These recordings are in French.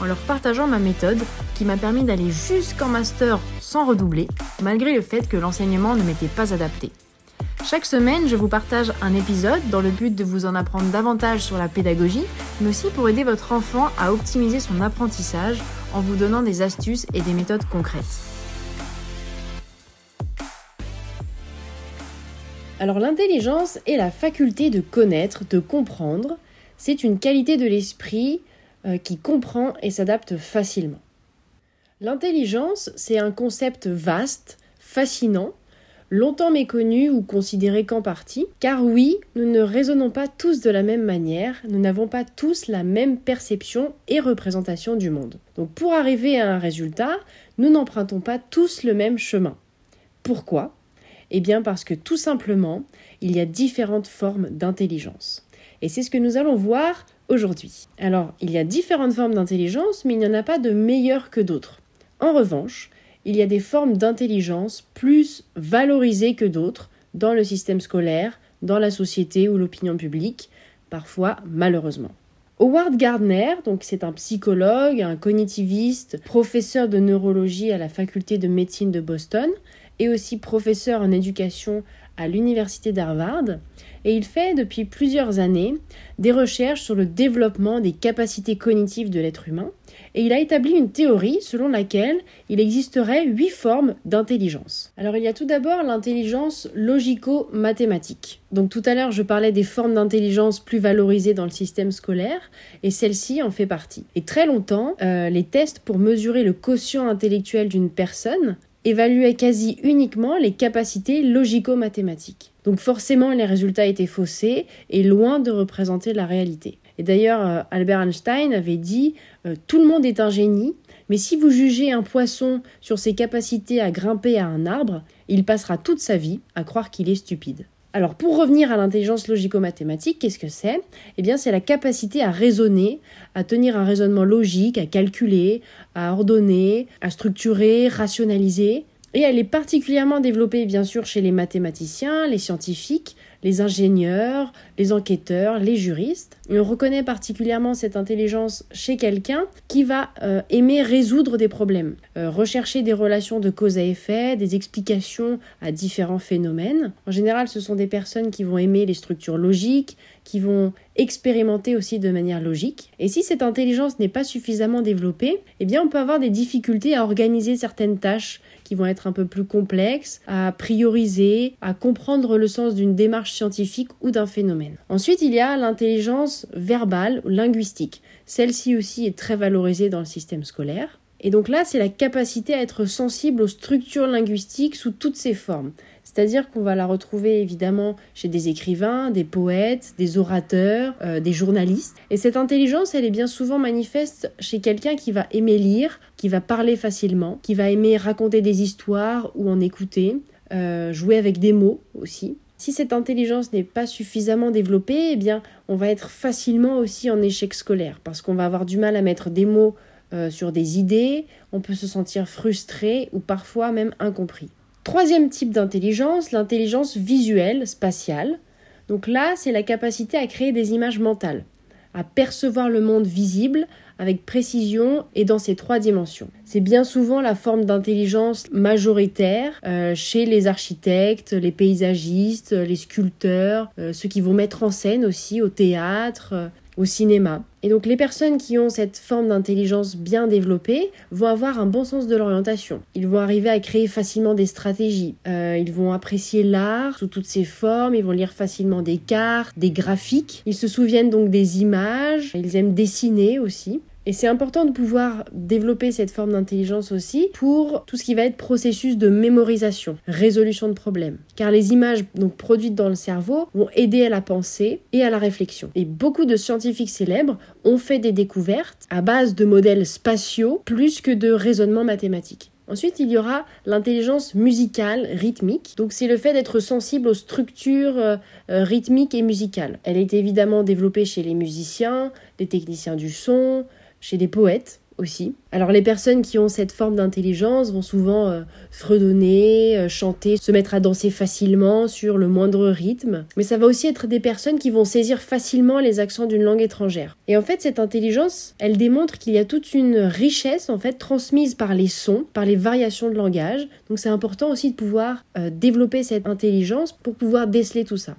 en leur partageant ma méthode qui m'a permis d'aller jusqu'en master sans redoubler, malgré le fait que l'enseignement ne m'était pas adapté. Chaque semaine, je vous partage un épisode dans le but de vous en apprendre davantage sur la pédagogie, mais aussi pour aider votre enfant à optimiser son apprentissage en vous donnant des astuces et des méthodes concrètes. Alors l'intelligence est la faculté de connaître, de comprendre. C'est une qualité de l'esprit qui comprend et s'adapte facilement. L'intelligence, c'est un concept vaste, fascinant, longtemps méconnu ou considéré qu'en partie, car oui, nous ne raisonnons pas tous de la même manière, nous n'avons pas tous la même perception et représentation du monde. Donc pour arriver à un résultat, nous n'empruntons pas tous le même chemin. Pourquoi? Eh bien parce que tout simplement, il y a différentes formes d'intelligence. Et c'est ce que nous allons voir aujourd'hui. Alors, il y a différentes formes d'intelligence, mais il n'y en a pas de meilleures que d'autres. En revanche, il y a des formes d'intelligence plus valorisées que d'autres dans le système scolaire, dans la société ou l'opinion publique, parfois malheureusement. Howard Gardner, donc c'est un psychologue, un cognitiviste, professeur de neurologie à la faculté de médecine de Boston et aussi professeur en éducation à l'université d'Harvard et il fait depuis plusieurs années des recherches sur le développement des capacités cognitives de l'être humain et il a établi une théorie selon laquelle il existerait huit formes d'intelligence. Alors il y a tout d'abord l'intelligence logico-mathématique. Donc tout à l'heure je parlais des formes d'intelligence plus valorisées dans le système scolaire et celle-ci en fait partie. Et très longtemps, euh, les tests pour mesurer le quotient intellectuel d'une personne évaluait quasi uniquement les capacités logico-mathématiques. Donc forcément, les résultats étaient faussés et loin de représenter la réalité. Et d'ailleurs, euh, Albert Einstein avait dit euh, Tout le monde est un génie, mais si vous jugez un poisson sur ses capacités à grimper à un arbre, il passera toute sa vie à croire qu'il est stupide. Alors pour revenir à l'intelligence logico-mathématique, qu'est-ce que c'est? Eh bien c'est la capacité à raisonner, à tenir un raisonnement logique, à calculer, à ordonner, à structurer, rationaliser. Et elle est particulièrement développée bien sûr chez les mathématiciens, les scientifiques, les ingénieurs, les enquêteurs, les juristes. on reconnaît particulièrement cette intelligence chez quelqu'un qui va euh, aimer résoudre des problèmes, euh, rechercher des relations de cause à effet, des explications à différents phénomènes. En général, ce sont des personnes qui vont aimer les structures logiques, qui vont expérimenter aussi de manière logique. Et si cette intelligence n'est pas suffisamment développée, eh bien on peut avoir des difficultés à organiser certaines tâches qui vont être un peu plus complexes, à prioriser, à comprendre le sens d'une démarche scientifique ou d'un phénomène. Ensuite, il y a l'intelligence verbale, linguistique. Celle-ci aussi est très valorisée dans le système scolaire. Et donc là, c'est la capacité à être sensible aux structures linguistiques sous toutes ses formes. C'est-à-dire qu'on va la retrouver évidemment chez des écrivains, des poètes, des orateurs, euh, des journalistes. Et cette intelligence, elle est bien souvent manifeste chez quelqu'un qui va aimer lire, qui va parler facilement, qui va aimer raconter des histoires ou en écouter, euh, jouer avec des mots aussi. Si cette intelligence n'est pas suffisamment développée, eh bien, on va être facilement aussi en échec scolaire parce qu'on va avoir du mal à mettre des mots euh, sur des idées, on peut se sentir frustré ou parfois même incompris. Troisième type d'intelligence, l'intelligence visuelle, spatiale. Donc là, c'est la capacité à créer des images mentales, à percevoir le monde visible avec précision et dans ses trois dimensions. C'est bien souvent la forme d'intelligence majoritaire euh, chez les architectes, les paysagistes, les sculpteurs, euh, ceux qui vont mettre en scène aussi au théâtre, au cinéma. Et donc les personnes qui ont cette forme d'intelligence bien développée vont avoir un bon sens de l'orientation. Ils vont arriver à créer facilement des stratégies. Euh, ils vont apprécier l'art sous toutes ses formes. Ils vont lire facilement des cartes, des graphiques. Ils se souviennent donc des images. Ils aiment dessiner aussi. Et c'est important de pouvoir développer cette forme d'intelligence aussi pour tout ce qui va être processus de mémorisation, résolution de problèmes. Car les images donc produites dans le cerveau vont aider à la pensée et à la réflexion. Et beaucoup de scientifiques célèbres ont fait des découvertes à base de modèles spatiaux plus que de raisonnement mathématique. Ensuite, il y aura l'intelligence musicale rythmique. Donc c'est le fait d'être sensible aux structures euh, euh, rythmiques et musicales. Elle est évidemment développée chez les musiciens, les techniciens du son, chez les poètes aussi. Alors les personnes qui ont cette forme d'intelligence vont souvent euh, fredonner, euh, chanter, se mettre à danser facilement sur le moindre rythme, mais ça va aussi être des personnes qui vont saisir facilement les accents d'une langue étrangère. Et en fait cette intelligence, elle démontre qu'il y a toute une richesse en fait transmise par les sons, par les variations de langage. Donc c'est important aussi de pouvoir euh, développer cette intelligence pour pouvoir déceler tout ça.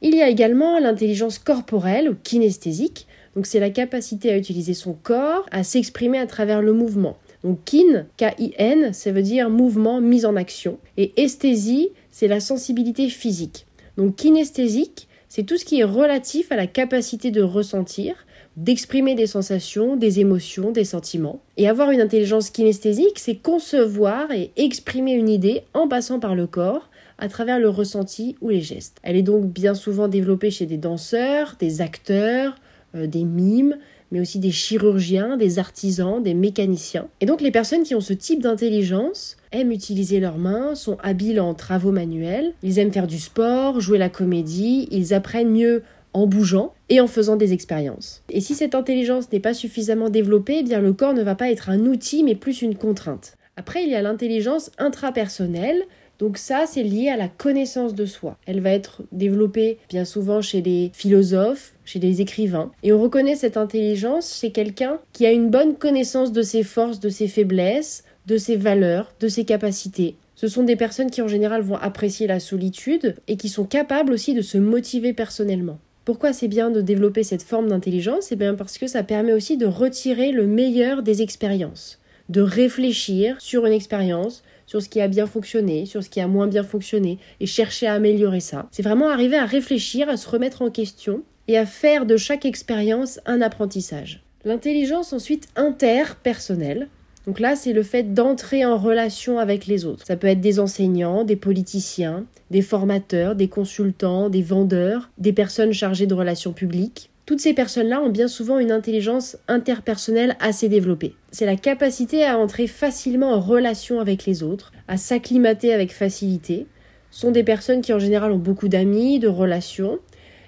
Il y a également l'intelligence corporelle ou kinesthésique. Donc c'est la capacité à utiliser son corps, à s'exprimer à travers le mouvement. Donc kin, K-I-N, ça veut dire mouvement mis en action. Et esthésie, c'est la sensibilité physique. Donc kinesthésique, c'est tout ce qui est relatif à la capacité de ressentir, d'exprimer des sensations, des émotions, des sentiments. Et avoir une intelligence kinesthésique, c'est concevoir et exprimer une idée en passant par le corps, à travers le ressenti ou les gestes. Elle est donc bien souvent développée chez des danseurs, des acteurs, des mimes, mais aussi des chirurgiens, des artisans, des mécaniciens. Et donc les personnes qui ont ce type d'intelligence aiment utiliser leurs mains, sont habiles en travaux manuels, ils aiment faire du sport, jouer la comédie, ils apprennent mieux en bougeant et en faisant des expériences. Et si cette intelligence n'est pas suffisamment développée, eh bien le corps ne va pas être un outil mais plus une contrainte. Après, il y a l'intelligence intrapersonnelle, donc ça, c'est lié à la connaissance de soi. Elle va être développée bien souvent chez les philosophes, chez les écrivains. Et on reconnaît cette intelligence chez quelqu'un qui a une bonne connaissance de ses forces, de ses faiblesses, de ses valeurs, de ses capacités. Ce sont des personnes qui en général vont apprécier la solitude et qui sont capables aussi de se motiver personnellement. Pourquoi c'est bien de développer cette forme d'intelligence? Eh bien parce que ça permet aussi de retirer le meilleur des expériences, de réfléchir sur une expérience, sur ce qui a bien fonctionné, sur ce qui a moins bien fonctionné, et chercher à améliorer ça. C'est vraiment arriver à réfléchir, à se remettre en question, et à faire de chaque expérience un apprentissage. L'intelligence ensuite interpersonnelle. Donc là, c'est le fait d'entrer en relation avec les autres. Ça peut être des enseignants, des politiciens, des formateurs, des consultants, des vendeurs, des personnes chargées de relations publiques. Toutes ces personnes-là ont bien souvent une intelligence interpersonnelle assez développée. C'est la capacité à entrer facilement en relation avec les autres, à s'acclimater avec facilité. Ce sont des personnes qui en général ont beaucoup d'amis, de relations.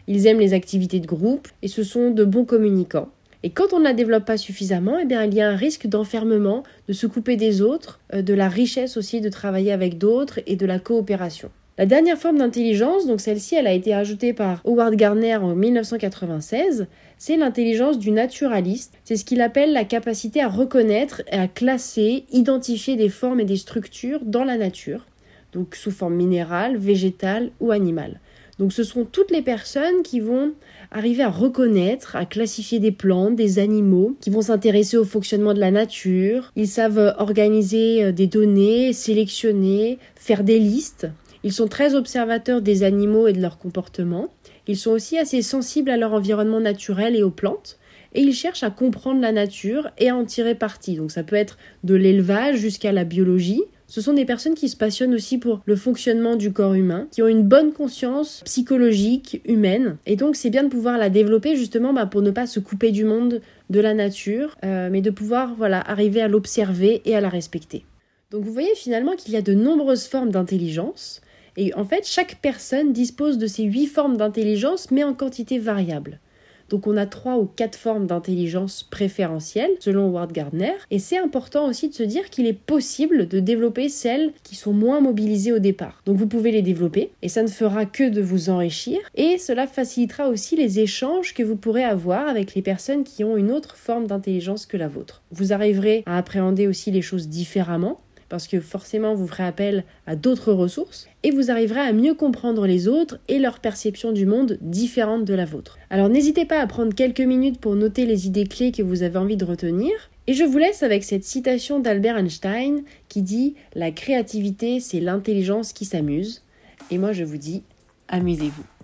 Ils aiment les activités de groupe et ce sont de bons communicants. Et quand on ne la développe pas suffisamment, eh bien, il y a un risque d'enfermement, de se couper des autres, euh, de la richesse aussi de travailler avec d'autres et de la coopération. La dernière forme d'intelligence, donc celle-ci, elle a été ajoutée par Howard Gardner en 1996, c'est l'intelligence du naturaliste. C'est ce qu'il appelle la capacité à reconnaître et à classer, identifier des formes et des structures dans la nature, donc sous forme minérale, végétale ou animale. Donc ce sont toutes les personnes qui vont arriver à reconnaître, à classifier des plantes, des animaux, qui vont s'intéresser au fonctionnement de la nature. Ils savent organiser euh, des données, sélectionner, faire des listes. Ils sont très observateurs des animaux et de leur comportement. Ils sont aussi assez sensibles à leur environnement naturel et aux plantes. Et ils cherchent à comprendre la nature et à en tirer parti. Donc ça peut être de l'élevage jusqu'à la biologie. Ce sont des personnes qui se passionnent aussi pour le fonctionnement du corps humain, qui ont une bonne conscience psychologique, humaine. Et donc c'est bien de pouvoir la développer justement bah, pour ne pas se couper du monde, de la nature, euh, mais de pouvoir voilà, arriver à l'observer et à la respecter. Donc vous voyez finalement qu'il y a de nombreuses formes d'intelligence. Et en fait, chaque personne dispose de ces huit formes d'intelligence, mais en quantité variable. Donc on a trois ou quatre formes d'intelligence préférentielle, selon Ward Gardner. Et c'est important aussi de se dire qu'il est possible de développer celles qui sont moins mobilisées au départ. Donc vous pouvez les développer, et ça ne fera que de vous enrichir. Et cela facilitera aussi les échanges que vous pourrez avoir avec les personnes qui ont une autre forme d'intelligence que la vôtre. Vous arriverez à appréhender aussi les choses différemment parce que forcément vous ferez appel à d'autres ressources et vous arriverez à mieux comprendre les autres et leur perception du monde différente de la vôtre. Alors n'hésitez pas à prendre quelques minutes pour noter les idées clés que vous avez envie de retenir. Et je vous laisse avec cette citation d'Albert Einstein qui dit La créativité, c'est l'intelligence qui s'amuse. Et moi je vous dis, amusez-vous.